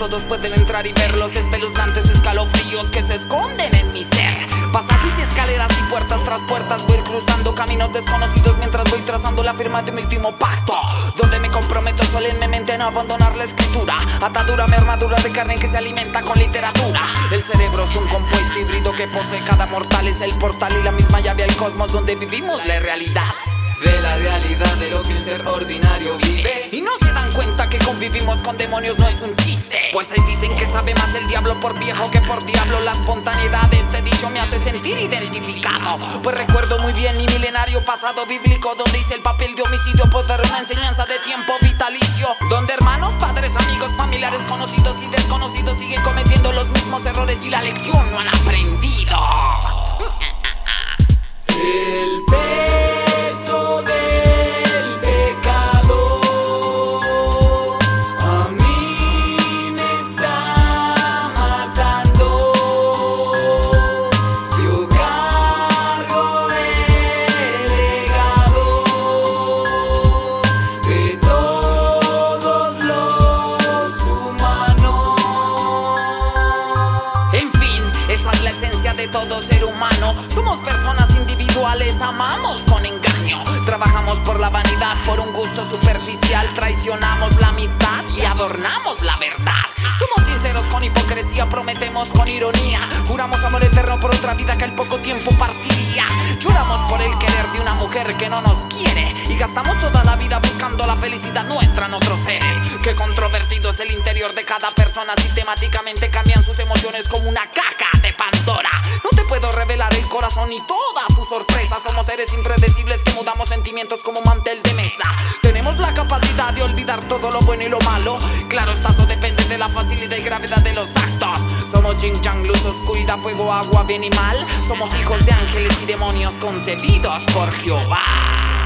todos pueden entrar y ver los espeluznantes escalofríos que se esconden en mi ser. Pasajes y escaleras y puertas tras puertas voy cruzando caminos desconocidos mientras voy trazando la firma de mi último pacto. Donde me comprometo solemnemente a no abandonar la escritura. Atadura mi armadura de carne que se alimenta con literatura. El cerebro es un compuesto híbrido que posee cada mortal. Es el portal y la misma llave al cosmos donde vivimos la realidad de la realidad de lo que el ser ordinario vive. Y no se que convivimos con demonios no es un chiste. Pues ahí dicen que sabe más el diablo por viejo que por diablo. La espontaneidad de este dicho me hace sentir identificado. Pues recuerdo muy bien mi milenario pasado bíblico, donde hice el papel de homicidio por dar una enseñanza de tiempo vitalicio. Donde hermanos, Somos personas individuales, amamos con engaño. Trabajamos por la vanidad, por un gusto superficial. Traicionamos la amistad y adornamos la verdad. Somos sinceros con hipocresía, prometemos con ironía. Juramos amor eterno por otra vida que al poco tiempo partiría. Lloramos por el querer de una mujer que no nos quiere. Y gastamos toda la vida buscando la felicidad nuestra en otros seres. Qué controvertido es el interior de cada persona. Sistemáticamente cambian sus emociones como una caja corazón ni todas sus sorpresas. Somos seres impredecibles que mudamos sentimientos como mantel de mesa. Tenemos la capacidad de olvidar todo lo bueno y lo malo. Claro, está, eso depende de la facilidad y gravedad de los actos. Somos yin yang, luz, oscuridad, fuego, agua, bien y mal. Somos hijos de ángeles y demonios concebidos por Jehová.